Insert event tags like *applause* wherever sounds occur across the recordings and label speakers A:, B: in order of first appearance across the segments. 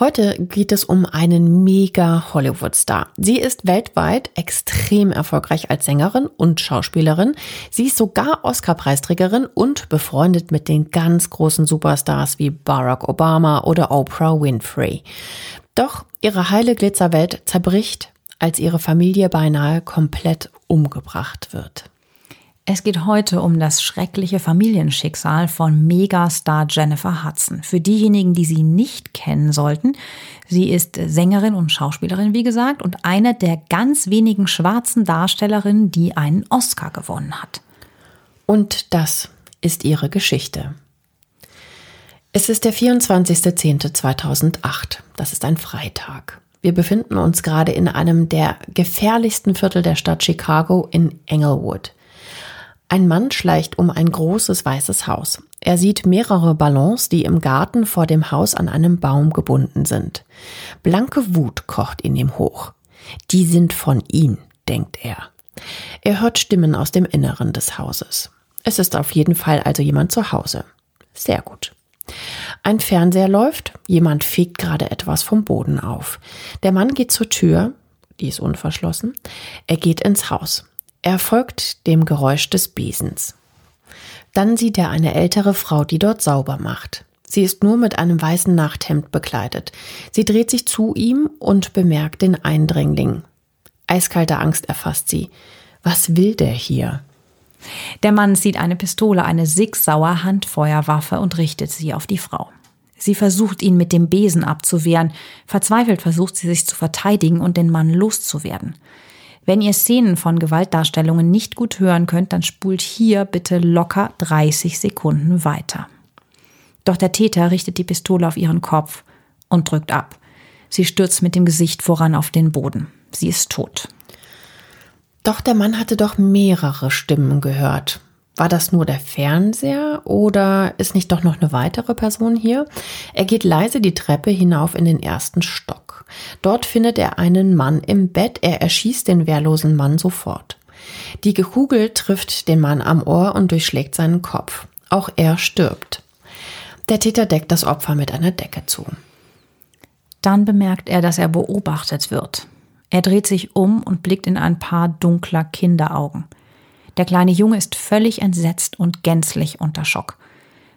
A: Heute geht es um einen mega Hollywood-Star. Sie ist weltweit extrem erfolgreich als Sängerin und Schauspielerin. Sie ist sogar Oscar-Preisträgerin und befreundet mit den ganz großen Superstars wie Barack Obama oder Oprah Winfrey. Doch ihre heile Glitzerwelt zerbricht, als ihre Familie beinahe komplett umgebracht wird.
B: Es geht heute um das schreckliche Familienschicksal von Megastar Jennifer Hudson. Für diejenigen, die sie nicht kennen sollten, sie ist Sängerin und Schauspielerin, wie gesagt, und eine der ganz wenigen schwarzen Darstellerinnen, die einen Oscar gewonnen hat.
A: Und das ist ihre Geschichte. Es ist der 24.10.2008. Das ist ein Freitag. Wir befinden uns gerade in einem der gefährlichsten Viertel der Stadt Chicago in Englewood. Ein Mann schleicht um ein großes weißes Haus. Er sieht mehrere Ballons, die im Garten vor dem Haus an einem Baum gebunden sind. Blanke Wut kocht in ihm hoch. Die sind von ihm, denkt er. Er hört Stimmen aus dem Inneren des Hauses. Es ist auf jeden Fall also jemand zu Hause. Sehr gut. Ein Fernseher läuft, jemand fegt gerade etwas vom Boden auf. Der Mann geht zur Tür, die ist unverschlossen. Er geht ins Haus. Er folgt dem Geräusch des Besens. Dann sieht er eine ältere Frau, die dort sauber macht. Sie ist nur mit einem weißen Nachthemd bekleidet. Sie dreht sich zu ihm und bemerkt den Eindringling. Eiskalte Angst erfasst sie. Was will der hier?
B: Der Mann sieht eine Pistole, eine Sigsauer Handfeuerwaffe und richtet sie auf die Frau. Sie versucht ihn mit dem Besen abzuwehren. Verzweifelt versucht sie sich zu verteidigen und den Mann loszuwerden. Wenn ihr Szenen von Gewaltdarstellungen nicht gut hören könnt, dann spult hier bitte locker 30 Sekunden weiter. Doch der Täter richtet die Pistole auf ihren Kopf und drückt ab. Sie stürzt mit dem Gesicht voran auf den Boden. Sie ist tot.
A: Doch der Mann hatte doch mehrere Stimmen gehört. War das nur der Fernseher oder ist nicht doch noch eine weitere Person hier? Er geht leise die Treppe hinauf in den ersten Stock. Dort findet er einen Mann im Bett. Er erschießt den wehrlosen Mann sofort. Die Kugel trifft den Mann am Ohr und durchschlägt seinen Kopf. Auch er stirbt. Der Täter deckt das Opfer mit einer Decke zu.
B: Dann bemerkt er, dass er beobachtet wird. Er dreht sich um und blickt in ein paar dunkler Kinderaugen. Der kleine Junge ist völlig entsetzt und gänzlich unter Schock.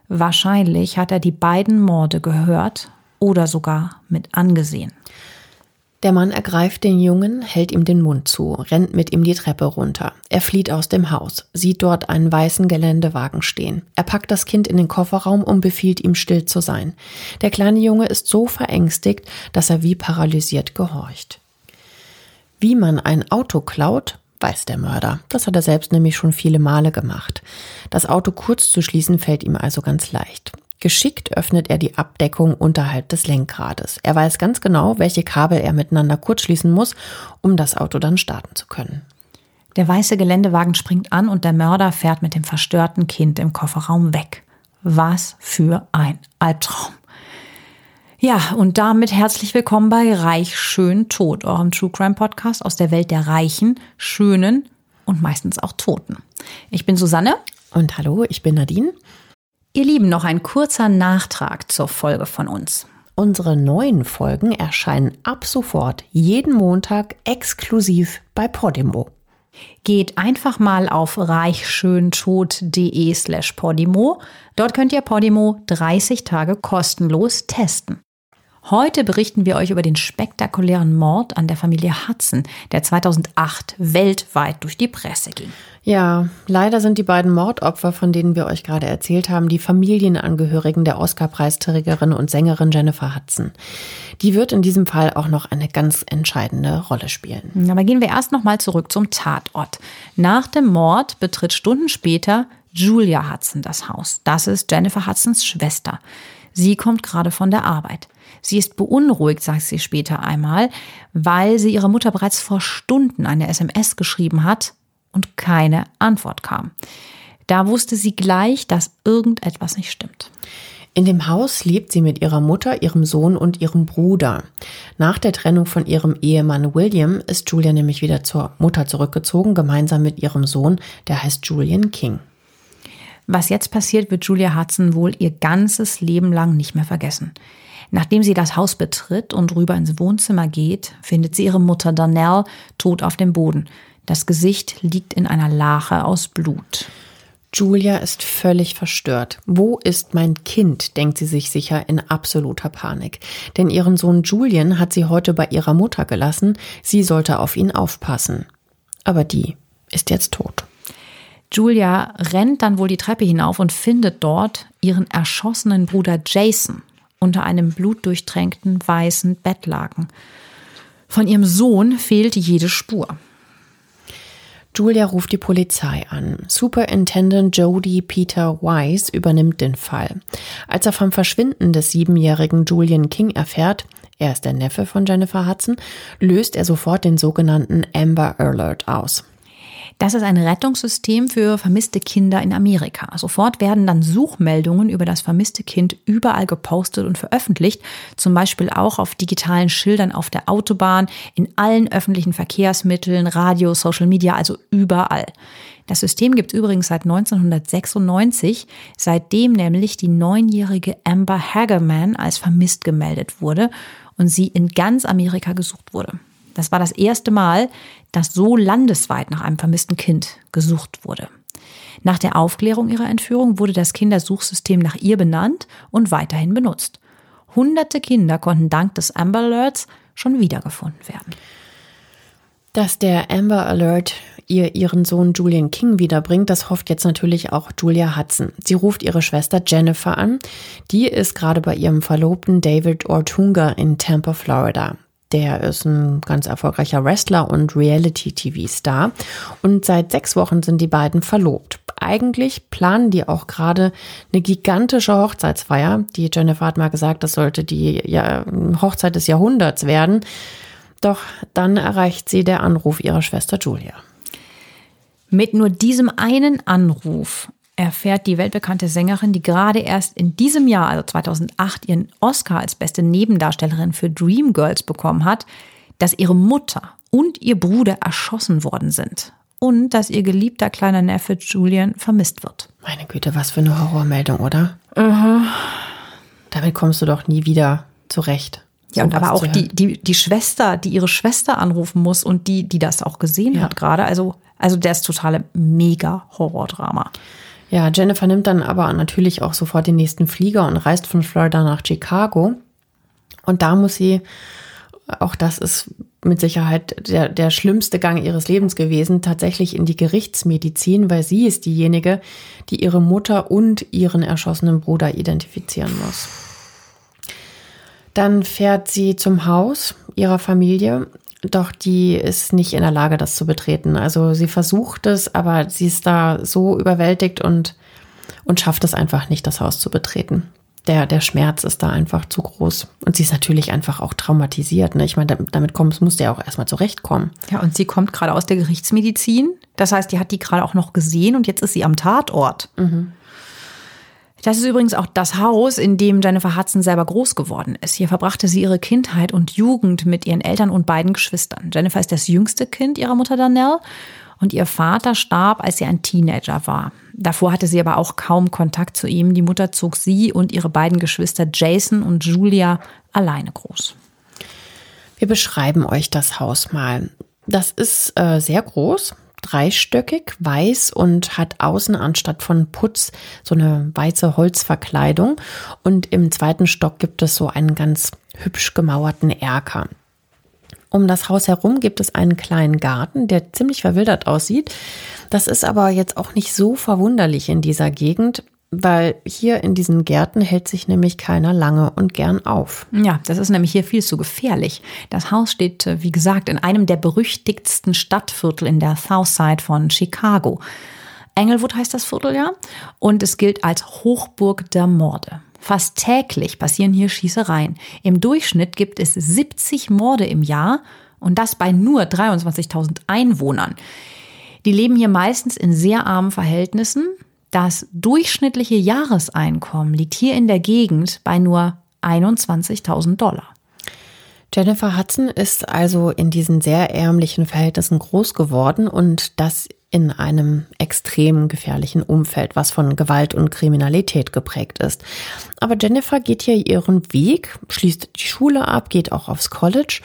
B: Wahrscheinlich hat er die beiden Morde gehört oder sogar mit angesehen.
A: Der Mann ergreift den Jungen, hält ihm den Mund zu, rennt mit ihm die Treppe runter. Er flieht aus dem Haus, sieht dort einen weißen Geländewagen stehen. Er packt das Kind in den Kofferraum und befiehlt ihm still zu sein. Der kleine Junge ist so verängstigt, dass er wie paralysiert gehorcht. Wie man ein Auto klaut, weiß der Mörder. Das hat er selbst nämlich schon viele Male gemacht. Das Auto kurz zu schließen fällt ihm also ganz leicht. Geschickt öffnet er die Abdeckung unterhalb des Lenkrades. Er weiß ganz genau, welche Kabel er miteinander kurzschließen muss, um das Auto dann starten zu können.
B: Der weiße Geländewagen springt an und der Mörder fährt mit dem verstörten Kind im Kofferraum weg. Was für ein Albtraum. Ja, und damit herzlich willkommen bei Reich, Schön, Tot, eurem True Crime Podcast aus der Welt der Reichen, Schönen und meistens auch Toten. Ich bin Susanne.
A: Und hallo, ich bin Nadine.
B: Ihr Lieben, noch ein kurzer Nachtrag zur Folge von uns.
A: Unsere neuen Folgen erscheinen ab sofort jeden Montag exklusiv bei Podimo.
B: Geht einfach mal auf reichschöntod.de slash Podimo. Dort könnt ihr Podimo 30 Tage kostenlos testen. Heute berichten wir euch über den spektakulären Mord an der Familie Hudson, der 2008 weltweit durch die Presse ging.
A: Ja, leider sind die beiden Mordopfer, von denen wir euch gerade erzählt haben, die Familienangehörigen der Oscar-Preisträgerin und Sängerin Jennifer Hudson. Die wird in diesem Fall auch noch eine ganz entscheidende Rolle spielen.
B: Aber gehen wir erst noch mal zurück zum Tatort. Nach dem Mord betritt Stunden später Julia Hudson das Haus. Das ist Jennifer Hudsons Schwester. Sie kommt gerade von der Arbeit. Sie ist beunruhigt, sagt sie später einmal, weil sie ihrer Mutter bereits vor Stunden eine SMS geschrieben hat und keine Antwort kam. Da wusste sie gleich, dass irgendetwas nicht stimmt.
A: In dem Haus lebt sie mit ihrer Mutter, ihrem Sohn und ihrem Bruder. Nach der Trennung von ihrem Ehemann William ist Julia nämlich wieder zur Mutter zurückgezogen, gemeinsam mit ihrem Sohn, der heißt Julian King.
B: Was jetzt passiert, wird Julia Hudson wohl ihr ganzes Leben lang nicht mehr vergessen. Nachdem sie das Haus betritt und rüber ins Wohnzimmer geht, findet sie ihre Mutter Donnell tot auf dem Boden. Das Gesicht liegt in einer Lache aus Blut.
A: Julia ist völlig verstört. Wo ist mein Kind, denkt sie sich sicher in absoluter Panik. Denn ihren Sohn Julian hat sie heute bei ihrer Mutter gelassen, sie sollte auf ihn aufpassen. Aber die ist jetzt tot.
B: Julia rennt dann wohl die Treppe hinauf und findet dort ihren erschossenen Bruder Jason unter einem blutdurchtränkten weißen Bettlaken. Von ihrem Sohn fehlt jede Spur.
A: Julia ruft die Polizei an. Superintendent Jody Peter Wise übernimmt den Fall. Als er vom Verschwinden des siebenjährigen Julian King erfährt, er ist der Neffe von Jennifer Hudson, löst er sofort den sogenannten Amber Alert aus.
B: Das ist ein Rettungssystem für vermisste Kinder in Amerika. Sofort werden dann Suchmeldungen über das vermisste Kind überall gepostet und veröffentlicht, zum Beispiel auch auf digitalen Schildern auf der Autobahn, in allen öffentlichen Verkehrsmitteln, Radio, Social Media, also überall. Das System gibt es übrigens seit 1996, seitdem nämlich die neunjährige Amber Hagerman als vermisst gemeldet wurde und sie in ganz Amerika gesucht wurde. Das war das erste Mal, dass so landesweit nach einem vermissten Kind gesucht wurde. Nach der Aufklärung ihrer Entführung wurde das Kindersuchsystem nach ihr benannt und weiterhin benutzt. Hunderte Kinder konnten dank des Amber Alerts schon wiedergefunden werden.
A: Dass der Amber Alert ihr ihren Sohn Julian King wiederbringt, das hofft jetzt natürlich auch Julia Hudson. Sie ruft ihre Schwester Jennifer an. Die ist gerade bei ihrem Verlobten David Ortunga in Tampa, Florida. Der ist ein ganz erfolgreicher Wrestler und Reality-TV-Star. Und seit sechs Wochen sind die beiden verlobt. Eigentlich planen die auch gerade eine gigantische Hochzeitsfeier. Die Jennifer hat mal gesagt, das sollte die Hochzeit des Jahrhunderts werden. Doch dann erreicht sie der Anruf ihrer Schwester Julia.
B: Mit nur diesem einen Anruf erfährt die weltbekannte Sängerin, die gerade erst in diesem Jahr, also 2008, ihren Oscar als beste Nebendarstellerin für Dreamgirls bekommen hat, dass ihre Mutter und ihr Bruder erschossen worden sind und dass ihr geliebter kleiner Neffe Julian vermisst wird.
A: Meine Güte, was für eine Horrormeldung, oder? Mhm. Damit kommst du doch nie wieder zurecht.
B: Ja, und aber auch die, die, die Schwester, die ihre Schwester anrufen muss und die, die das auch gesehen ja. hat gerade. Also, also der ist totale mega Horrordrama.
A: Ja, Jennifer nimmt dann aber natürlich auch sofort den nächsten Flieger und reist von Florida nach Chicago. Und da muss sie, auch das ist mit Sicherheit der, der schlimmste Gang ihres Lebens gewesen, tatsächlich in die Gerichtsmedizin, weil sie ist diejenige, die ihre Mutter und ihren erschossenen Bruder identifizieren muss. Dann fährt sie zum Haus ihrer Familie doch die ist nicht in der Lage, das zu betreten. Also sie versucht es, aber sie ist da so überwältigt und, und schafft es einfach nicht, das Haus zu betreten. Der, der Schmerz ist da einfach zu groß. Und sie ist natürlich einfach auch traumatisiert. Ne? Ich meine, damit kommst, musste ja auch erstmal zurechtkommen.
B: Ja, und sie kommt gerade aus der Gerichtsmedizin. Das heißt, die hat die gerade auch noch gesehen und jetzt ist sie am Tatort. Mhm. Das ist übrigens auch das Haus, in dem Jennifer Hudson selber groß geworden ist. Hier verbrachte sie ihre Kindheit und Jugend mit ihren Eltern und beiden Geschwistern. Jennifer ist das jüngste Kind ihrer Mutter Danielle und ihr Vater starb, als sie ein Teenager war. Davor hatte sie aber auch kaum Kontakt zu ihm. Die Mutter zog sie und ihre beiden Geschwister Jason und Julia alleine groß.
A: Wir beschreiben euch das Haus mal. Das ist äh, sehr groß, dreistöckig, weiß und hat außen anstatt von Putz so eine weiße Holzverkleidung. Und im zweiten Stock gibt es so einen ganz hübsch gemauerten Erker. Um das Haus herum gibt es einen kleinen Garten, der ziemlich verwildert aussieht. Das ist aber jetzt auch nicht so verwunderlich in dieser Gegend, weil hier in diesen Gärten hält sich nämlich keiner lange und gern auf.
B: Ja, das ist nämlich hier viel zu gefährlich. Das Haus steht, äh, wie gesagt, in einem der berüchtigsten Stadtviertel in der Southside von Chicago. Englewood heißt das Viertel ja und es gilt als Hochburg der Morde. Fast täglich passieren hier Schießereien. Im Durchschnitt gibt es 70 Morde im Jahr und das bei nur 23.000 Einwohnern. Die leben hier meistens in sehr armen Verhältnissen. Das durchschnittliche Jahreseinkommen liegt hier in der Gegend bei nur 21.000 Dollar.
A: Jennifer Hudson ist also in diesen sehr ärmlichen Verhältnissen groß geworden und das in einem extrem gefährlichen Umfeld, was von Gewalt und Kriminalität geprägt ist. Aber Jennifer geht hier ihren Weg, schließt die Schule ab, geht auch aufs College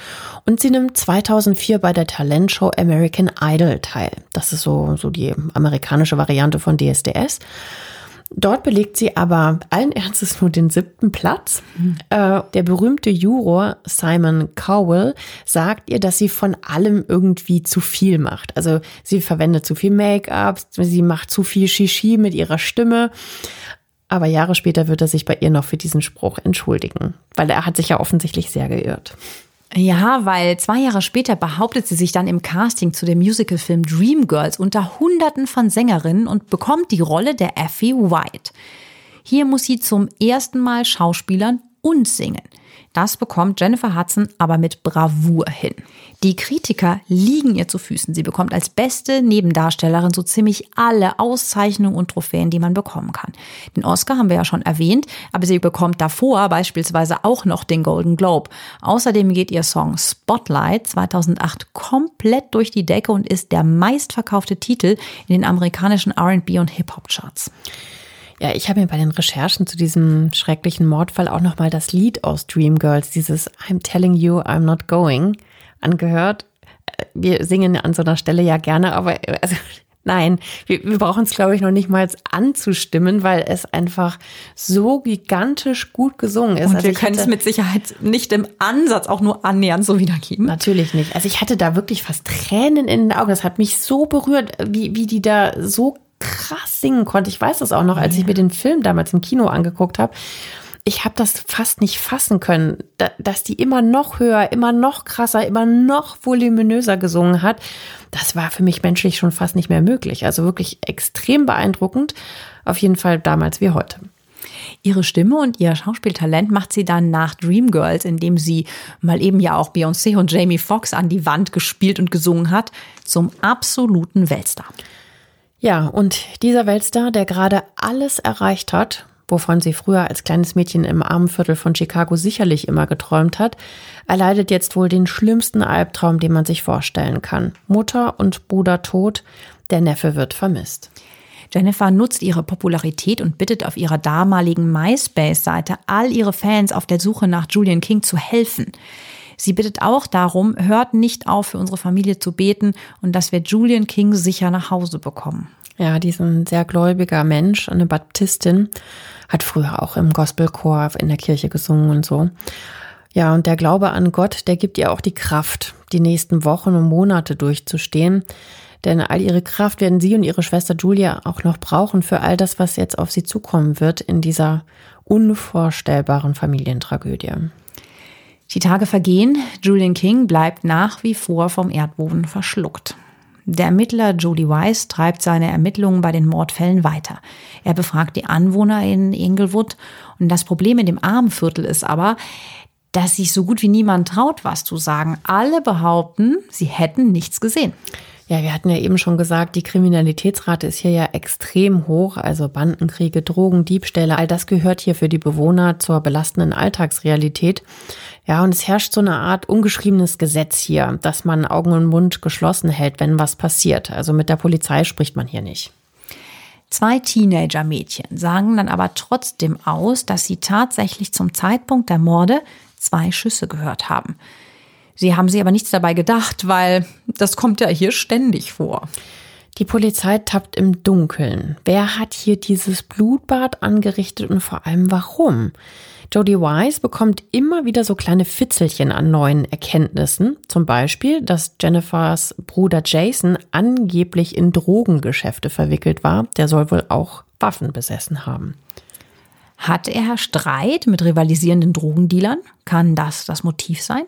A: und sie nimmt 2004 bei der Talentshow American Idol teil. Das ist so, so die amerikanische Variante von DSDS. Dort belegt sie aber allen Ernstes nur den siebten Platz. Mhm. Äh, der berühmte Juror Simon Cowell sagt ihr, dass sie von allem irgendwie zu viel macht. Also sie verwendet zu viel Make-up, sie macht zu viel Shishi mit ihrer Stimme. Aber Jahre später wird er sich bei ihr noch für diesen Spruch entschuldigen, weil er hat sich ja offensichtlich sehr geirrt.
B: Ja, weil zwei Jahre später behauptet sie sich dann im Casting zu dem Musicalfilm Dreamgirls unter Hunderten von Sängerinnen und bekommt die Rolle der Effie White. Hier muss sie zum ersten Mal Schauspielern und singen. Das bekommt Jennifer Hudson aber mit Bravour hin. Die Kritiker liegen ihr zu Füßen. Sie bekommt als beste Nebendarstellerin so ziemlich alle Auszeichnungen und Trophäen, die man bekommen kann. Den Oscar haben wir ja schon erwähnt, aber sie bekommt davor beispielsweise auch noch den Golden Globe. Außerdem geht ihr Song Spotlight 2008 komplett durch die Decke und ist der meistverkaufte Titel in den amerikanischen R&B und Hip-Hop-Charts.
A: Ja, ich habe mir bei den Recherchen zu diesem schrecklichen Mordfall auch nochmal das Lied aus Dreamgirls, dieses I'm telling you I'm not going, angehört. Wir singen an so einer Stelle ja gerne, aber also, *laughs* nein, wir, wir brauchen es, glaube ich, noch nicht mal anzustimmen, weil es einfach so gigantisch gut gesungen ist.
B: Und also wir können es mit Sicherheit nicht im Ansatz auch nur annähernd so wiedergeben.
A: Natürlich nicht. Also ich hatte da wirklich fast Tränen in den Augen. Das hat mich so berührt, wie, wie die da so krass singen konnte. Ich weiß das auch noch, als ich mir den Film damals im Kino angeguckt habe. Ich habe das fast nicht fassen können, dass die immer noch höher, immer noch krasser, immer noch voluminöser gesungen hat. Das war für mich menschlich schon fast nicht mehr möglich. Also wirklich extrem beeindruckend. Auf jeden Fall damals wie heute.
B: Ihre Stimme und ihr Schauspieltalent macht sie dann nach Dreamgirls, in dem sie mal eben ja auch Beyoncé und Jamie Foxx an die Wand gespielt und gesungen hat, zum absoluten Weltstar.
A: Ja, und dieser Weltstar, der gerade alles erreicht hat, wovon sie früher als kleines Mädchen im Armenviertel von Chicago sicherlich immer geträumt hat, erleidet jetzt wohl den schlimmsten Albtraum, den man sich vorstellen kann. Mutter und Bruder tot, der Neffe wird vermisst.
B: Jennifer nutzt ihre Popularität und bittet auf ihrer damaligen MySpace-Seite all ihre Fans auf der Suche nach Julian King zu helfen. Sie bittet auch darum, hört nicht auf, für unsere Familie zu beten und dass wir Julian King sicher nach Hause bekommen.
A: Ja, die ist ein sehr gläubiger Mensch, eine Baptistin, hat früher auch im Gospelchor in der Kirche gesungen und so. Ja, und der Glaube an Gott, der gibt ihr auch die Kraft, die nächsten Wochen und Monate durchzustehen. Denn all ihre Kraft werden sie und ihre Schwester Julia auch noch brauchen für all das, was jetzt auf sie zukommen wird in dieser unvorstellbaren Familientragödie.
B: Die Tage vergehen, Julian King bleibt nach wie vor vom Erdboden verschluckt. Der Ermittler Jody Weiss treibt seine Ermittlungen bei den Mordfällen weiter. Er befragt die Anwohner in Inglewood und das Problem in dem Armenviertel ist aber, dass sich so gut wie niemand traut, was zu sagen. Alle behaupten, sie hätten nichts gesehen.
A: Ja, wir hatten ja eben schon gesagt, die Kriminalitätsrate ist hier ja extrem hoch. Also Bandenkriege, Drogen, Diebstähle, all das gehört hier für die Bewohner zur belastenden Alltagsrealität. Ja, und es herrscht so eine Art ungeschriebenes Gesetz hier, dass man Augen und Mund geschlossen hält, wenn was passiert. Also mit der Polizei spricht man hier nicht.
B: Zwei Teenager-Mädchen sagen dann aber trotzdem aus, dass sie tatsächlich zum Zeitpunkt der Morde zwei Schüsse gehört haben. Sie haben sich aber nichts dabei gedacht, weil das kommt ja hier ständig vor.
A: Die Polizei tappt im Dunkeln. Wer hat hier dieses Blutbad angerichtet und vor allem warum? Jodie Wise bekommt immer wieder so kleine Fitzelchen an neuen Erkenntnissen. Zum Beispiel, dass Jennifers Bruder Jason angeblich in Drogengeschäfte verwickelt war. Der soll wohl auch Waffen besessen haben.
B: Hat er Streit mit rivalisierenden Drogendealern? Kann das das Motiv sein?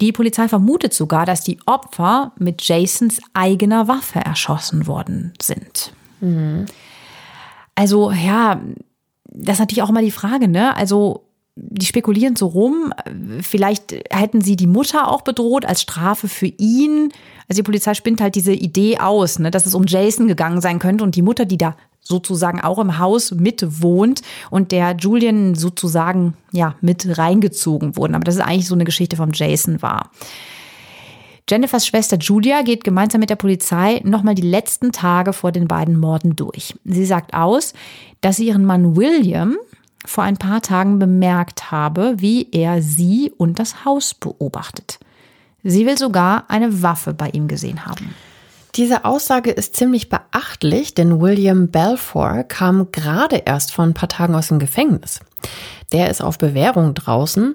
B: Die Polizei vermutet sogar, dass die Opfer mit Jasons eigener Waffe erschossen worden sind. Mhm. Also ja, das ist natürlich auch immer die Frage, ne? Also die spekulieren so rum, vielleicht hätten sie die Mutter auch bedroht als Strafe für ihn. Also die Polizei spinnt halt diese Idee aus, ne, dass es um Jason gegangen sein könnte und die Mutter, die da sozusagen auch im Haus mit wohnt und der Julian sozusagen ja mit reingezogen wurden. Aber das ist eigentlich so eine Geschichte vom Jason war. Jennifers Schwester Julia geht gemeinsam mit der Polizei nochmal die letzten Tage vor den beiden Morden durch. Sie sagt aus, dass sie ihren Mann William vor ein paar Tagen bemerkt habe, wie er sie und das Haus beobachtet. Sie will sogar eine Waffe bei ihm gesehen haben.
A: Diese Aussage ist ziemlich beachtlich, denn William Balfour kam gerade erst vor ein paar Tagen aus dem Gefängnis. Der ist auf Bewährung draußen.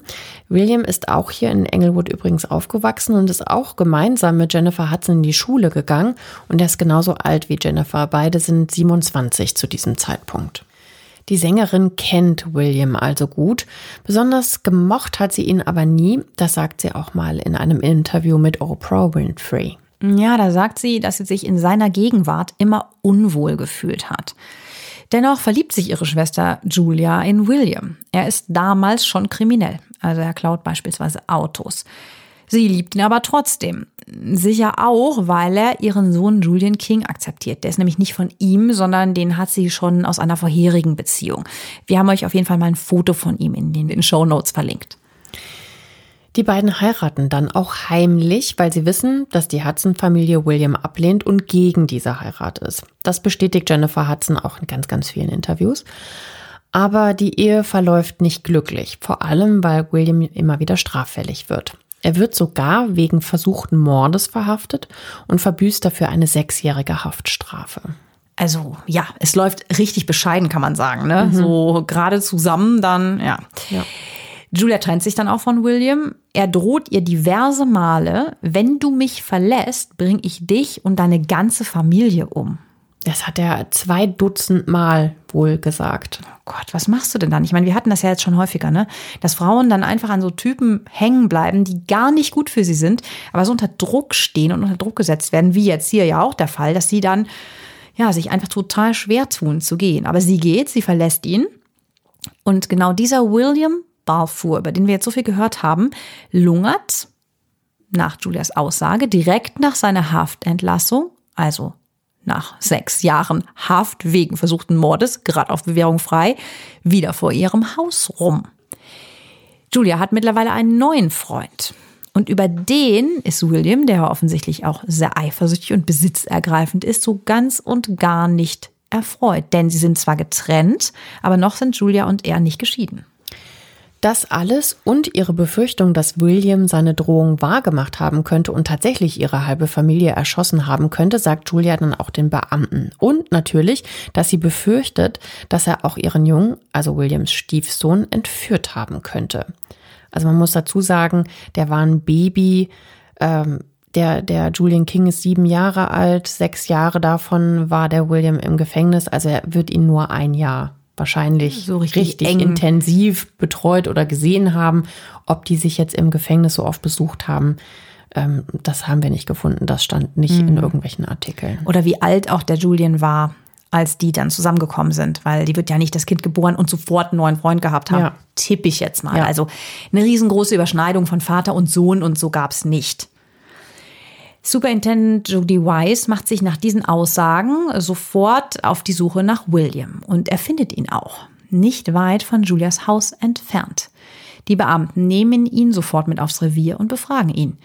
A: William ist auch hier in Englewood übrigens aufgewachsen und ist auch gemeinsam mit Jennifer Hudson in die Schule gegangen und er ist genauso alt wie Jennifer. Beide sind 27 zu diesem Zeitpunkt. Die Sängerin kennt William also gut. Besonders gemocht hat sie ihn aber nie. Das sagt sie auch mal in einem Interview mit Oprah Winfrey.
B: Ja, da sagt sie, dass sie sich in seiner Gegenwart immer unwohl gefühlt hat. Dennoch verliebt sich ihre Schwester Julia in William. Er ist damals schon kriminell, also er klaut beispielsweise Autos. Sie liebt ihn aber trotzdem. Sicher auch, weil er ihren Sohn Julian King akzeptiert. Der ist nämlich nicht von ihm, sondern den hat sie schon aus einer vorherigen Beziehung. Wir haben euch auf jeden Fall mal ein Foto von ihm in den Show Notes verlinkt.
A: Die beiden heiraten dann auch heimlich, weil sie wissen, dass die Hudson-Familie William ablehnt und gegen diese Heirat ist. Das bestätigt Jennifer Hudson auch in ganz, ganz vielen Interviews. Aber die Ehe verläuft nicht glücklich, vor allem weil William immer wieder straffällig wird. Er wird sogar wegen versuchten Mordes verhaftet und verbüßt dafür eine sechsjährige Haftstrafe.
B: Also ja, es läuft richtig bescheiden, kann man sagen. Ne? Mhm. So gerade zusammen dann, ja. ja. Julia trennt sich dann auch von William. Er droht ihr diverse Male, wenn du mich verlässt, bringe ich dich und deine ganze Familie um.
A: Das hat er zwei Dutzend Mal wohl gesagt.
B: Oh Gott, was machst du denn dann? Ich meine, wir hatten das ja jetzt schon häufiger, ne? Dass Frauen dann einfach an so Typen hängen bleiben, die gar nicht gut für sie sind, aber so unter Druck stehen und unter Druck gesetzt werden, wie jetzt hier ja auch der Fall, dass sie dann ja sich einfach total schwer tun zu gehen. Aber sie geht, sie verlässt ihn. Und genau dieser William Balfour, über den wir jetzt so viel gehört haben, lungert nach Julias Aussage direkt nach seiner Haftentlassung, also nach sechs Jahren Haft wegen versuchten Mordes, gerade auf Bewährung frei, wieder vor ihrem Haus rum. Julia hat mittlerweile einen neuen Freund. Und über den ist William, der offensichtlich auch sehr eifersüchtig und besitzergreifend ist, so ganz und gar nicht erfreut. Denn sie sind zwar getrennt, aber noch sind Julia und er nicht geschieden.
A: Das alles und ihre Befürchtung, dass William seine Drohung wahrgemacht haben könnte und tatsächlich ihre halbe Familie erschossen haben könnte, sagt Julia dann auch den Beamten. Und natürlich, dass sie befürchtet, dass er auch ihren Jungen, also Williams Stiefsohn, entführt haben könnte. Also man muss dazu sagen, der war ein Baby. Ähm, der, der Julian King ist sieben Jahre alt, sechs Jahre davon war der William im Gefängnis, also er wird ihn nur ein Jahr wahrscheinlich so richtig, richtig intensiv betreut oder gesehen haben. Ob die sich jetzt im Gefängnis so oft besucht haben, ähm, das haben wir nicht gefunden. Das stand nicht mhm. in irgendwelchen Artikeln.
B: Oder wie alt auch der Julian war, als die dann zusammengekommen sind, weil die wird ja nicht das Kind geboren und sofort einen neuen Freund gehabt haben. Ja. Tippe ich jetzt mal. Ja. Also eine riesengroße Überschneidung von Vater und Sohn und so gab es nicht. Superintendent Judy Wise macht sich nach diesen Aussagen sofort auf die Suche nach William und er findet ihn auch, nicht weit von Julias Haus entfernt. Die Beamten nehmen ihn sofort mit aufs Revier und befragen ihn.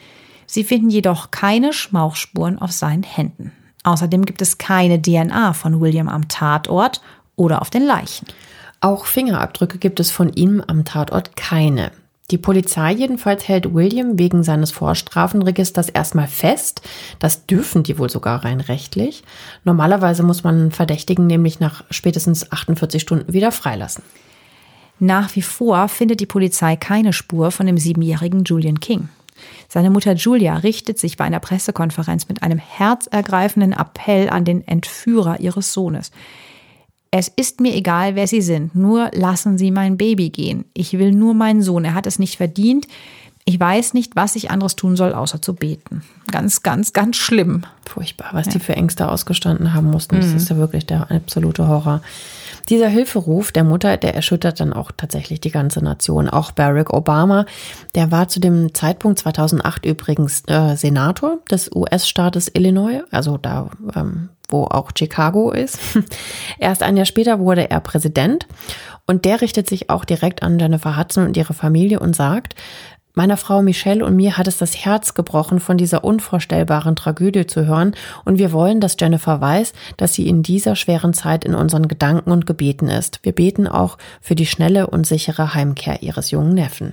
B: Sie finden jedoch keine Schmauchspuren auf seinen Händen. Außerdem gibt es keine DNA von William am Tatort oder auf den Leichen.
A: Auch Fingerabdrücke gibt es von ihm am Tatort keine. Die Polizei jedenfalls hält William wegen seines Vorstrafenregisters erstmal fest. Das dürfen die wohl sogar rein rechtlich. Normalerweise muss man Verdächtigen nämlich nach spätestens 48 Stunden wieder freilassen.
B: Nach wie vor findet die Polizei keine Spur von dem siebenjährigen Julian King. Seine Mutter Julia richtet sich bei einer Pressekonferenz mit einem herzergreifenden Appell an den Entführer ihres Sohnes. Es ist mir egal, wer Sie sind, nur lassen Sie mein Baby gehen. Ich will nur meinen Sohn, er hat es nicht verdient. Ich weiß nicht, was ich anderes tun soll, außer zu beten. Ganz, ganz, ganz schlimm.
A: Furchtbar, was ja. die für Ängste ausgestanden haben mussten. Mhm. Das ist ja wirklich der absolute Horror. Dieser Hilferuf der Mutter, der erschüttert dann auch tatsächlich die ganze Nation. Auch Barack Obama, der war zu dem Zeitpunkt 2008 übrigens äh, Senator des US-Staates Illinois, also da, ähm, wo auch Chicago ist. *laughs* Erst ein Jahr später wurde er Präsident und der richtet sich auch direkt an Jennifer Hudson und ihre Familie und sagt, Meiner Frau Michelle und mir hat es das Herz gebrochen, von dieser unvorstellbaren Tragödie zu hören, und wir wollen, dass Jennifer weiß, dass sie in dieser schweren Zeit in unseren Gedanken und Gebeten ist. Wir beten auch für die schnelle und sichere Heimkehr ihres jungen Neffen.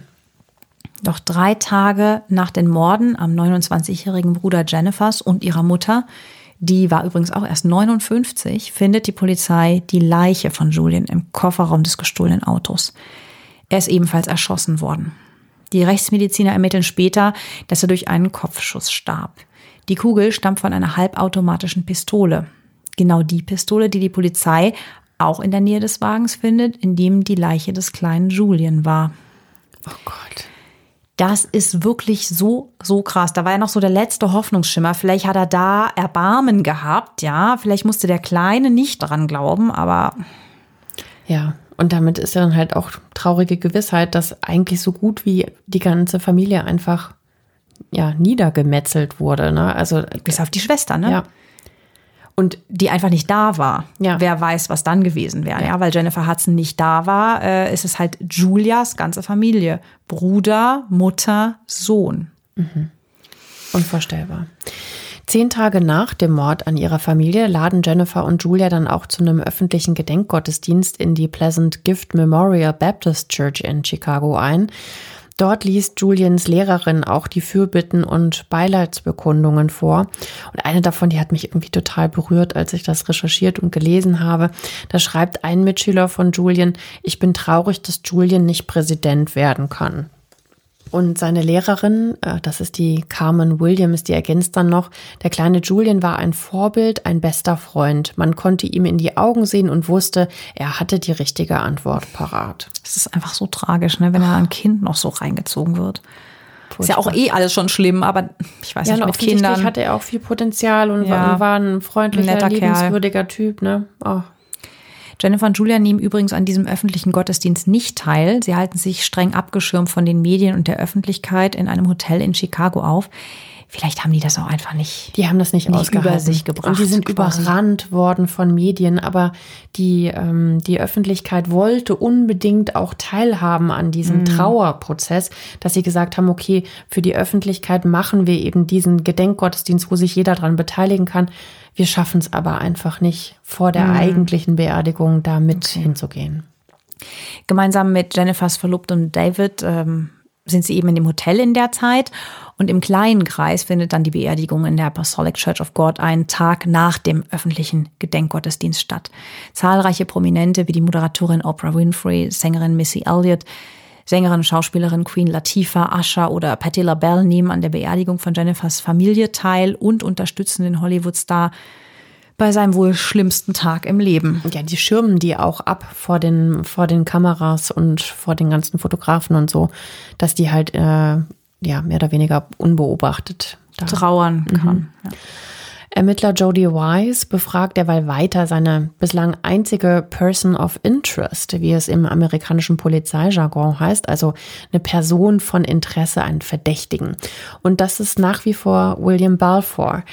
B: Doch drei Tage nach den Morden am 29-jährigen Bruder Jennifers und ihrer Mutter, die war übrigens auch erst 59, findet die Polizei die Leiche von Julian im Kofferraum des gestohlenen Autos. Er ist ebenfalls erschossen worden. Die Rechtsmediziner ermitteln später, dass er durch einen Kopfschuss starb. Die Kugel stammt von einer halbautomatischen Pistole. Genau die Pistole, die die Polizei auch in der Nähe des Wagens findet, in dem die Leiche des kleinen Julian war.
A: Oh Gott.
B: Das ist wirklich so, so krass. Da war ja noch so der letzte Hoffnungsschimmer. Vielleicht hat er da Erbarmen gehabt, ja. Vielleicht musste der Kleine nicht dran glauben, aber.
A: Ja, und damit ist dann halt auch traurige Gewissheit, dass eigentlich so gut wie die ganze Familie einfach ja niedergemetzelt wurde. Ne? Also
B: bis auf die Schwester, ne?
A: Ja.
B: Und die einfach nicht da war.
A: Ja.
B: Wer weiß, was dann gewesen wäre. Ja. ja weil Jennifer Hudson nicht da war, äh, ist es halt Julias ganze Familie. Bruder, Mutter, Sohn.
A: Mhm. Unvorstellbar. Zehn Tage nach dem Mord an ihrer Familie laden Jennifer und Julia dann auch zu einem öffentlichen Gedenkgottesdienst in die Pleasant Gift Memorial Baptist Church in Chicago ein. Dort liest Julians Lehrerin auch die Fürbitten und Beileidsbekundungen vor. Und eine davon, die hat mich irgendwie total berührt, als ich das recherchiert und gelesen habe. Da schreibt ein Mitschüler von Julian, ich bin traurig, dass Julian nicht Präsident werden kann. Und seine Lehrerin, äh, das ist die Carmen Williams, die ergänzt dann noch, der kleine Julian war ein Vorbild, ein bester Freund. Man konnte ihm in die Augen sehen und wusste, er hatte die richtige Antwort parat.
B: Das ist einfach so tragisch, ne, wenn er ein Kind noch so reingezogen wird. Furchtbar. Ist ja auch eh alles schon schlimm, aber ich weiß ja, nicht, mit Kindern.
A: hatte er auch viel Potenzial und ja, war ein freundlicher, ein liebenswürdiger Kerl. Typ, ne? Oh.
B: Jennifer und Julia nehmen übrigens an diesem öffentlichen Gottesdienst nicht teil. Sie halten sich streng abgeschirmt von den Medien und der Öffentlichkeit in einem Hotel in Chicago auf. Vielleicht haben die das auch einfach nicht.
A: Die haben das nicht, nicht
B: über sich gebracht. Und
A: die sind quasi. überrannt worden von Medien, aber die, ähm, die Öffentlichkeit wollte unbedingt auch teilhaben an diesem mm. Trauerprozess, dass sie gesagt haben, okay, für die Öffentlichkeit machen wir eben diesen Gedenkgottesdienst, wo sich jeder dran beteiligen kann. Wir schaffen es aber einfach nicht, vor der mm. eigentlichen Beerdigung da mit okay. hinzugehen.
B: Gemeinsam mit Jennifers Verlobten David ähm, sind sie eben in dem Hotel in der Zeit und im kleinen Kreis findet dann die Beerdigung in der Apostolic Church of God einen Tag nach dem öffentlichen Gedenkgottesdienst statt. Zahlreiche Prominente wie die Moderatorin Oprah Winfrey, Sängerin Missy Elliott, Sängerin und Schauspielerin Queen Latifah, Usher oder Patti LaBelle nehmen an der Beerdigung von Jennifers Familie teil und unterstützen den Hollywood-Star bei seinem wohl schlimmsten Tag im Leben.
A: Ja, die schirmen die auch ab vor den, vor den Kameras und vor den ganzen Fotografen und so, dass die halt äh, ja, mehr oder weniger unbeobachtet
B: da. trauern mhm. kann. Mhm. Ja.
A: Ermittler Jody Wise befragt derweil weiter seine bislang einzige Person of Interest, wie es im amerikanischen Polizeijargon heißt, also eine Person von Interesse, einen Verdächtigen. Und das ist nach wie vor William Balfour.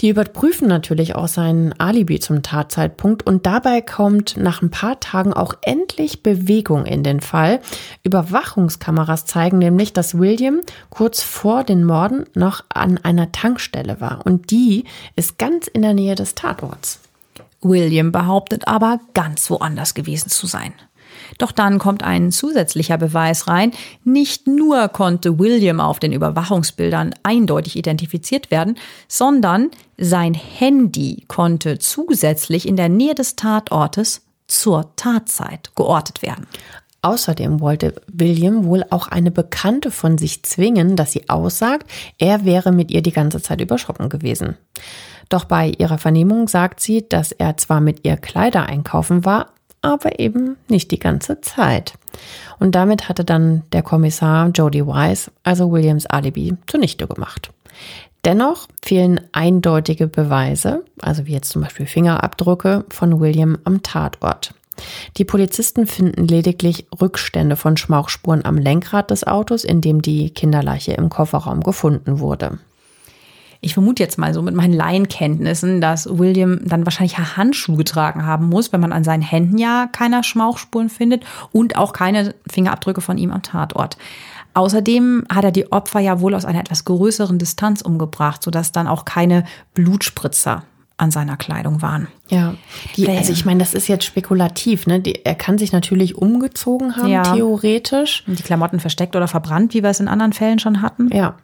A: Die überprüfen natürlich auch sein Alibi zum Tatzeitpunkt und dabei kommt nach ein paar Tagen auch endlich Bewegung in den Fall. Überwachungskameras zeigen nämlich, dass William kurz vor den Morden noch an einer Tankstelle war und die ist ganz in der Nähe des Tatorts.
B: William behauptet aber, ganz woanders gewesen zu sein. Doch dann kommt ein zusätzlicher Beweis rein. Nicht nur konnte William auf den Überwachungsbildern eindeutig identifiziert werden, sondern sein Handy konnte zusätzlich in der Nähe des Tatortes zur Tatzeit geortet werden.
A: Außerdem wollte William wohl auch eine Bekannte von sich zwingen, dass sie aussagt, er wäre mit ihr die ganze Zeit über Shoppen gewesen. Doch bei ihrer Vernehmung sagt sie, dass er zwar mit ihr Kleider einkaufen war, aber eben nicht die ganze Zeit. Und damit hatte dann der Kommissar Jody Wise, also Williams Alibi, zunichte gemacht. Dennoch fehlen eindeutige Beweise, also wie jetzt zum Beispiel Fingerabdrücke von William am Tatort. Die Polizisten finden lediglich Rückstände von Schmauchspuren am Lenkrad des Autos, in dem die Kinderleiche im Kofferraum gefunden wurde.
B: Ich vermute jetzt mal so mit meinen Laienkenntnissen, dass William dann wahrscheinlich Handschuhe getragen haben muss, wenn man an seinen Händen ja keine Schmauchspuren findet und auch keine Fingerabdrücke von ihm am Tatort. Außerdem hat er die Opfer ja wohl aus einer etwas größeren Distanz umgebracht, sodass dann auch keine Blutspritzer an seiner Kleidung waren.
A: Ja, die, also ich meine, das ist jetzt spekulativ. Ne? Die, er kann sich natürlich umgezogen haben, ja. theoretisch.
B: Die Klamotten versteckt oder verbrannt, wie wir es in anderen Fällen schon hatten.
A: Ja.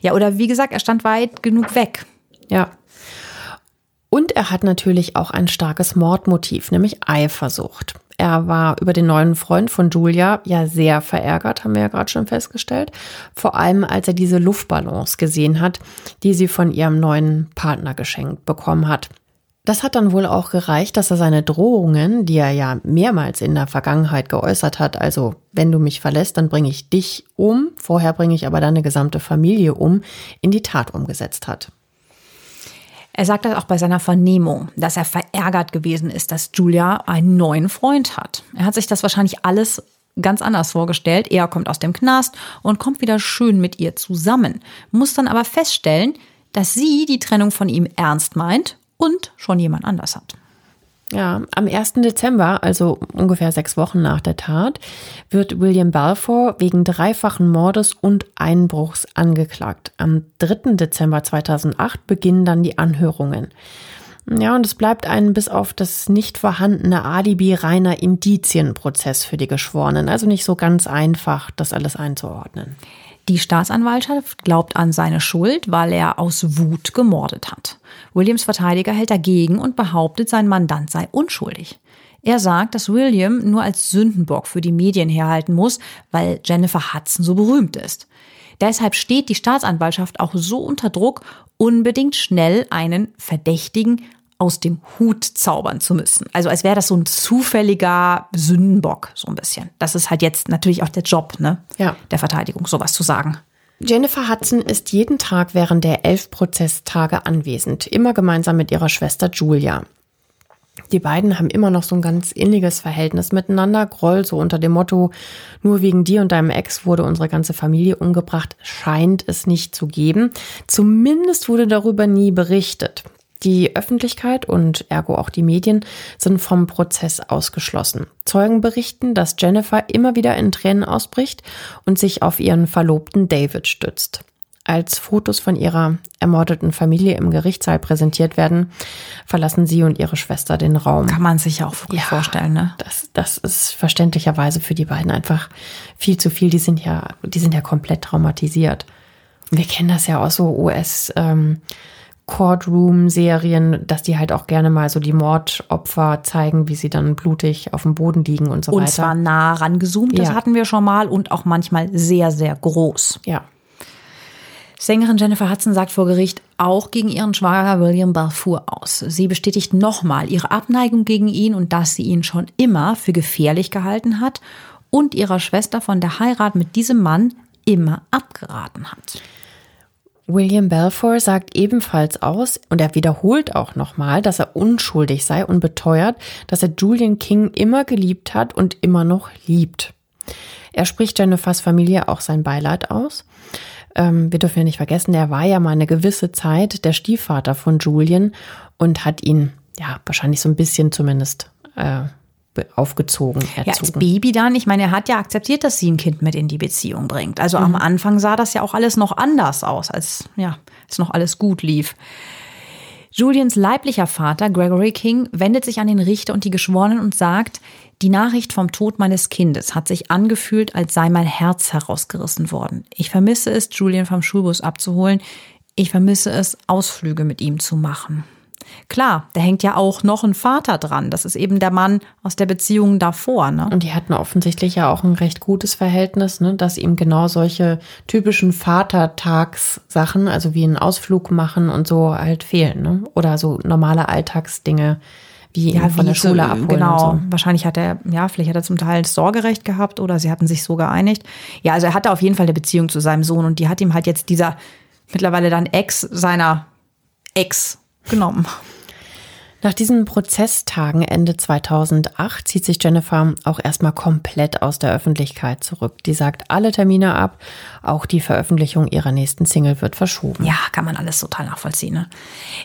B: Ja, oder wie gesagt, er stand weit genug weg.
A: Ja. Und er hat natürlich auch ein starkes Mordmotiv, nämlich Eifersucht. Er war über den neuen Freund von Julia ja sehr verärgert, haben wir ja gerade schon festgestellt. Vor allem, als er diese Luftballons gesehen hat, die sie von ihrem neuen Partner geschenkt bekommen hat. Das hat dann wohl auch gereicht, dass er seine Drohungen, die er ja mehrmals in der Vergangenheit geäußert hat, also wenn du mich verlässt, dann bringe ich dich um, vorher bringe ich aber deine gesamte Familie um, in die Tat umgesetzt hat.
B: Er sagt das auch bei seiner Vernehmung, dass er verärgert gewesen ist, dass Julia einen neuen Freund hat. Er hat sich das wahrscheinlich alles ganz anders vorgestellt. Er kommt aus dem Knast und kommt wieder schön mit ihr zusammen, muss dann aber feststellen, dass sie die Trennung von ihm ernst meint und schon jemand anders hat.
A: Ja, am 1. Dezember, also ungefähr sechs Wochen nach der Tat, wird William Balfour wegen dreifachen Mordes und Einbruchs angeklagt. Am 3. Dezember 2008 beginnen dann die Anhörungen. Ja, und es bleibt ein bis auf das nicht vorhandene Alibi reiner Indizienprozess für die Geschworenen. Also nicht so ganz einfach, das alles einzuordnen.
B: Die Staatsanwaltschaft glaubt an seine Schuld, weil er aus Wut gemordet hat. Williams Verteidiger hält dagegen und behauptet, sein Mandant sei unschuldig. Er sagt, dass William nur als Sündenbock für die Medien herhalten muss, weil Jennifer Hudson so berühmt ist. Deshalb steht die Staatsanwaltschaft auch so unter Druck, unbedingt schnell einen Verdächtigen aus dem Hut zaubern zu müssen. Also als wäre das so ein zufälliger Sündenbock, so ein bisschen. Das ist halt jetzt natürlich auch der Job ne?
A: ja.
B: der Verteidigung, sowas zu sagen.
A: Jennifer Hudson ist jeden Tag während der elf Prozesstage anwesend, immer gemeinsam mit ihrer Schwester Julia. Die beiden haben immer noch so ein ganz inniges Verhältnis miteinander. Groll so unter dem Motto, nur wegen dir und deinem Ex wurde unsere ganze Familie umgebracht, scheint es nicht zu geben. Zumindest wurde darüber nie berichtet. Die Öffentlichkeit und ergo auch die Medien sind vom Prozess ausgeschlossen. Zeugen berichten, dass Jennifer immer wieder in Tränen ausbricht und sich auf ihren Verlobten David stützt. Als Fotos von ihrer ermordeten Familie im Gerichtssaal präsentiert werden, verlassen sie und ihre Schwester den Raum.
B: Kann man sich ja auch wirklich ja, vorstellen, ne?
A: Das, das ist verständlicherweise für die beiden einfach viel zu viel. Die sind ja, die sind ja komplett traumatisiert. wir kennen das ja aus so US, ähm, Courtroom-Serien, dass die halt auch gerne mal so die Mordopfer zeigen, wie sie dann blutig auf dem Boden liegen und so
B: und
A: weiter.
B: Und zwar nah rangezoomt, das ja. hatten wir schon mal, und auch manchmal sehr, sehr groß.
A: Ja.
B: Sängerin Jennifer Hudson sagt vor Gericht auch gegen ihren Schwager William Balfour aus. Sie bestätigt nochmal ihre Abneigung gegen ihn und dass sie ihn schon immer für gefährlich gehalten hat und ihrer Schwester von der Heirat mit diesem Mann immer abgeraten hat.
A: William Balfour sagt ebenfalls aus und er wiederholt auch nochmal, dass er unschuldig sei und beteuert, dass er Julian King immer geliebt hat und immer noch liebt. Er spricht Jennifers Familie auch sein Beileid aus. Ähm, wir dürfen ja nicht vergessen, er war ja mal eine gewisse Zeit der Stiefvater von Julian und hat ihn ja wahrscheinlich so ein bisschen zumindest äh, aufgezogen,
B: erzogen. Ja, als Baby dann, ich meine, er hat ja akzeptiert, dass sie ein Kind mit in die Beziehung bringt. Also mhm. am Anfang sah das ja auch alles noch anders aus, als ja, als noch alles gut lief. Julians leiblicher Vater, Gregory King, wendet sich an den Richter und die Geschworenen und sagt, die Nachricht vom Tod meines Kindes hat sich angefühlt, als sei mein Herz herausgerissen worden. Ich vermisse es, Julian vom Schulbus abzuholen. Ich vermisse es, Ausflüge mit ihm zu machen. Klar, da hängt ja auch noch ein Vater dran. Das ist eben der Mann aus der Beziehung davor. Ne?
A: Und die hatten offensichtlich ja auch ein recht gutes Verhältnis, ne? dass ihm genau solche typischen Vatertagssachen, also wie einen Ausflug machen und so halt fehlen. Ne? Oder so normale Alltagsdinge wie ja, von der Schule abholen.
B: Genau, so. wahrscheinlich hat er, ja, vielleicht hat er zum Teil Sorgerecht gehabt oder sie hatten sich so geeinigt. Ja, also er hatte auf jeden Fall eine Beziehung zu seinem Sohn und die hat ihm halt jetzt dieser mittlerweile dann Ex seiner Ex genommen.
A: Nach diesen Prozesstagen Ende 2008 zieht sich Jennifer auch erstmal komplett aus der Öffentlichkeit zurück. Die sagt alle Termine ab, auch die Veröffentlichung ihrer nächsten Single wird verschoben.
B: Ja, kann man alles total nachvollziehen. Ne?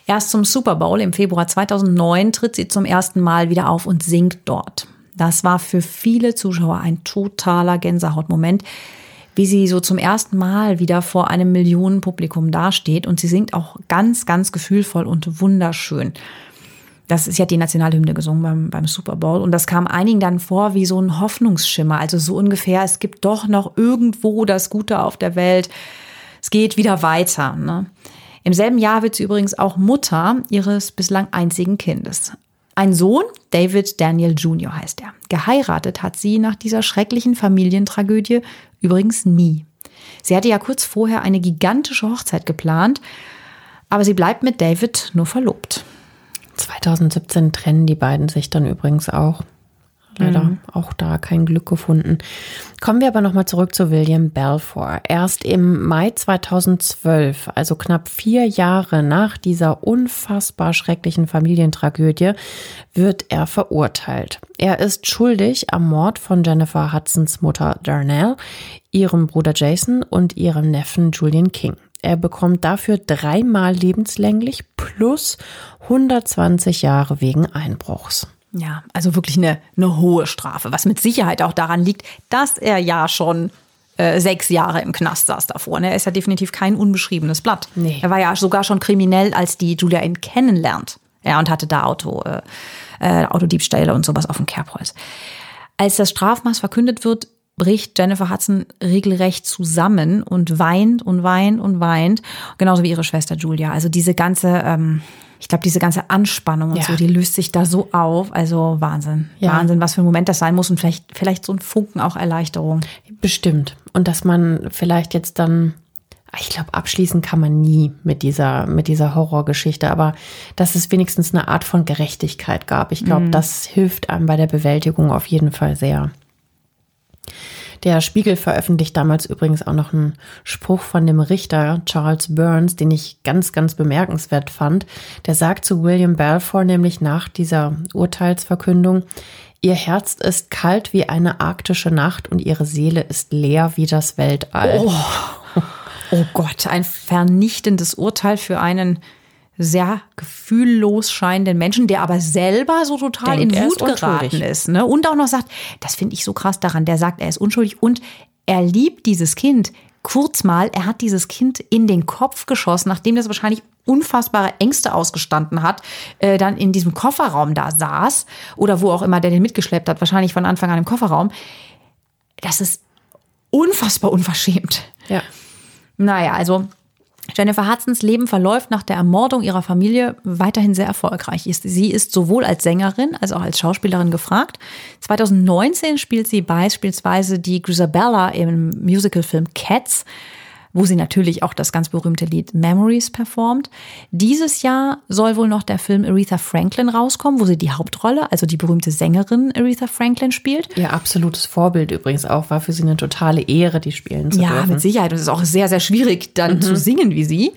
B: Erst zum Super Bowl im Februar 2009 tritt sie zum ersten Mal wieder auf und singt dort. Das war für viele Zuschauer ein totaler Gänsehautmoment wie sie so zum ersten Mal wieder vor einem Millionenpublikum dasteht. Und sie singt auch ganz, ganz gefühlvoll und wunderschön. Das ist ja die Nationalhymne gesungen beim, beim Super Bowl. Und das kam einigen dann vor wie so ein Hoffnungsschimmer. Also so ungefähr, es gibt doch noch irgendwo das Gute auf der Welt. Es geht wieder weiter. Ne? Im selben Jahr wird sie übrigens auch Mutter ihres bislang einzigen Kindes. Ein Sohn, David Daniel Jr. heißt er. Geheiratet hat sie nach dieser schrecklichen Familientragödie übrigens nie. Sie hatte ja kurz vorher eine gigantische Hochzeit geplant, aber sie bleibt mit David nur verlobt.
A: 2017 trennen die beiden sich dann übrigens auch leider mhm. auch da kein Glück gefunden. Kommen wir aber nochmal zurück zu William Balfour. Erst im Mai 2012, also knapp vier Jahre nach dieser unfassbar schrecklichen Familientragödie, wird er verurteilt. Er ist schuldig am Mord von Jennifer Hudsons Mutter Darnell, ihrem Bruder Jason und ihrem Neffen Julian King. Er bekommt dafür dreimal lebenslänglich plus 120 Jahre wegen Einbruchs.
B: Ja, also wirklich eine, eine hohe Strafe, was mit Sicherheit auch daran liegt, dass er ja schon äh, sechs Jahre im Knast saß davor. Ne? Er ist ja definitiv kein unbeschriebenes Blatt. Nee. Er war ja sogar schon kriminell, als die Julia ihn kennenlernt. Ja, und hatte da Auto, äh, äh, Autodiebstähle und sowas auf dem Kerbholz. Als das Strafmaß verkündet wird, bricht Jennifer Hudson regelrecht zusammen und weint und weint und weint, genauso wie ihre Schwester Julia. Also diese ganze ähm, ich glaube, diese ganze Anspannung und ja. so, die löst sich da so auf. Also Wahnsinn. Ja. Wahnsinn, was für ein Moment das sein muss und vielleicht, vielleicht so ein Funken auch Erleichterung.
A: Bestimmt. Und dass man vielleicht jetzt dann, ich glaube, abschließen kann man nie mit dieser, mit dieser Horrorgeschichte, aber dass es wenigstens eine Art von Gerechtigkeit gab. Ich glaube, mhm. das hilft einem bei der Bewältigung auf jeden Fall sehr. Der Spiegel veröffentlicht damals übrigens auch noch einen Spruch von dem Richter Charles Burns, den ich ganz, ganz bemerkenswert fand. Der sagt zu William Balfour nämlich nach dieser Urteilsverkündung, Ihr Herz ist kalt wie eine arktische Nacht und ihre Seele ist leer wie das Weltall.
B: Oh, oh Gott, ein vernichtendes Urteil für einen sehr gefühllos scheinenden Menschen, der aber selber so total Denkt, in Wut ist geraten ist. Ne? Und auch noch sagt, das finde ich so krass daran, der sagt, er ist unschuldig und er liebt dieses Kind. Kurz mal, er hat dieses Kind in den Kopf geschossen, nachdem das wahrscheinlich unfassbare Ängste ausgestanden hat, äh, dann in diesem Kofferraum da saß oder wo auch immer der den mitgeschleppt hat, wahrscheinlich von Anfang an im Kofferraum. Das ist unfassbar unverschämt.
A: Ja.
B: Naja, also Jennifer Hudsons Leben verläuft nach der Ermordung ihrer Familie weiterhin sehr erfolgreich. Sie ist sowohl als Sängerin als auch als Schauspielerin gefragt. 2019 spielt sie beispielsweise die Grisabella im Musicalfilm Cats wo sie natürlich auch das ganz berühmte Lied Memories performt. Dieses Jahr soll wohl noch der Film Aretha Franklin rauskommen, wo sie die Hauptrolle, also die berühmte Sängerin Aretha Franklin spielt.
A: Ihr absolutes Vorbild übrigens auch, war für sie eine totale Ehre, die spielen zu
B: ja,
A: dürfen.
B: Ja, mit Sicherheit. Und es ist auch sehr, sehr schwierig, dann mhm. zu singen wie sie.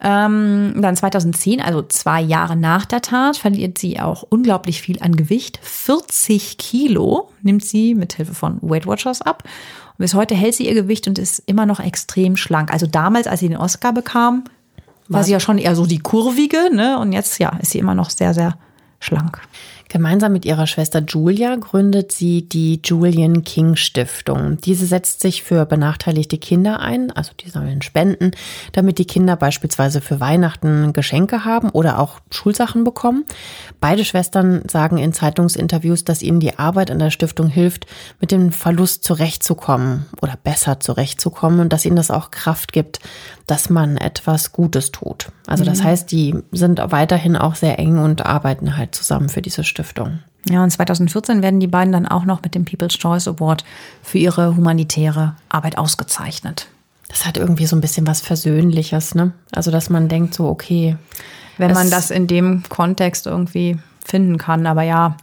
B: Ähm, dann 2010, also zwei Jahre nach der Tat, verliert sie auch unglaublich viel an Gewicht. 40 Kilo nimmt sie mit Hilfe von Weight Watchers ab. Und bis heute hält sie ihr Gewicht und ist immer noch extrem schlank. Also damals, als sie den Oscar bekam, war Was? sie ja schon eher so die kurvige, ne? Und jetzt, ja, ist sie immer noch sehr, sehr schlank.
A: Gemeinsam mit ihrer Schwester Julia gründet sie die Julian King Stiftung. Diese setzt sich für benachteiligte Kinder ein, also die sammeln Spenden, damit die Kinder beispielsweise für Weihnachten Geschenke haben oder auch Schulsachen bekommen. Beide Schwestern sagen in Zeitungsinterviews, dass ihnen die Arbeit an der Stiftung hilft, mit dem Verlust zurechtzukommen oder besser zurechtzukommen und dass ihnen das auch Kraft gibt, dass man etwas Gutes tut. Also das mhm. heißt, die sind weiterhin auch sehr eng und arbeiten halt zusammen für diese Stiftung.
B: Ja, und 2014 werden die beiden dann auch noch mit dem People's Choice Award für ihre humanitäre Arbeit ausgezeichnet.
A: Das hat irgendwie so ein bisschen was Versöhnliches, ne? Also, dass man denkt so, okay.
B: Wenn man das in dem Kontext irgendwie finden kann, aber ja,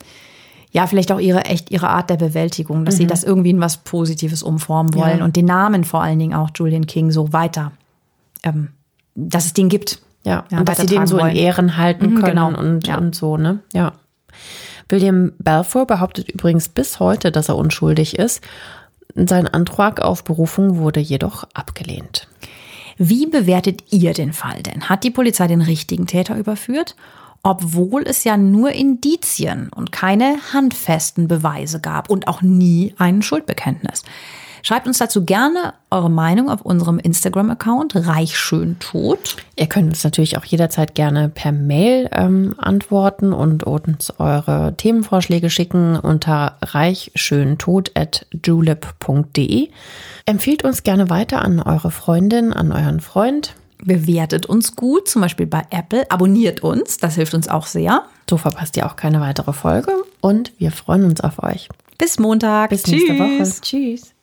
B: ja, vielleicht auch ihre echt ihre Art der Bewältigung, dass mhm. sie das irgendwie in was Positives umformen wollen ja. und den Namen vor allen Dingen auch Julian King so weiter, ähm, dass es den gibt.
A: Ja, ja und dass sie den so wollen. in Ehren halten mhm, können genau. und, ja. und so, ne? Ja. William Balfour behauptet übrigens bis heute, dass er unschuldig ist. Sein Antrag auf Berufung wurde jedoch abgelehnt.
B: Wie bewertet ihr den Fall denn? Hat die Polizei den richtigen Täter überführt? Obwohl es ja nur Indizien und keine handfesten Beweise gab und auch nie ein Schuldbekenntnis. Schreibt uns dazu gerne eure Meinung auf unserem Instagram-Account reichschöntot.
A: Ihr könnt uns natürlich auch jederzeit gerne per Mail ähm, antworten und uns eure Themenvorschläge schicken unter reichschöntot.julep.de. Empfiehlt uns gerne weiter an eure Freundin, an euren Freund.
B: Bewertet uns gut, zum Beispiel bei Apple. Abonniert uns, das hilft uns auch sehr.
A: So verpasst ihr auch keine weitere Folge und wir freuen uns auf euch.
B: Bis Montag.
A: Bis Tschüss. nächste Woche. Tschüss.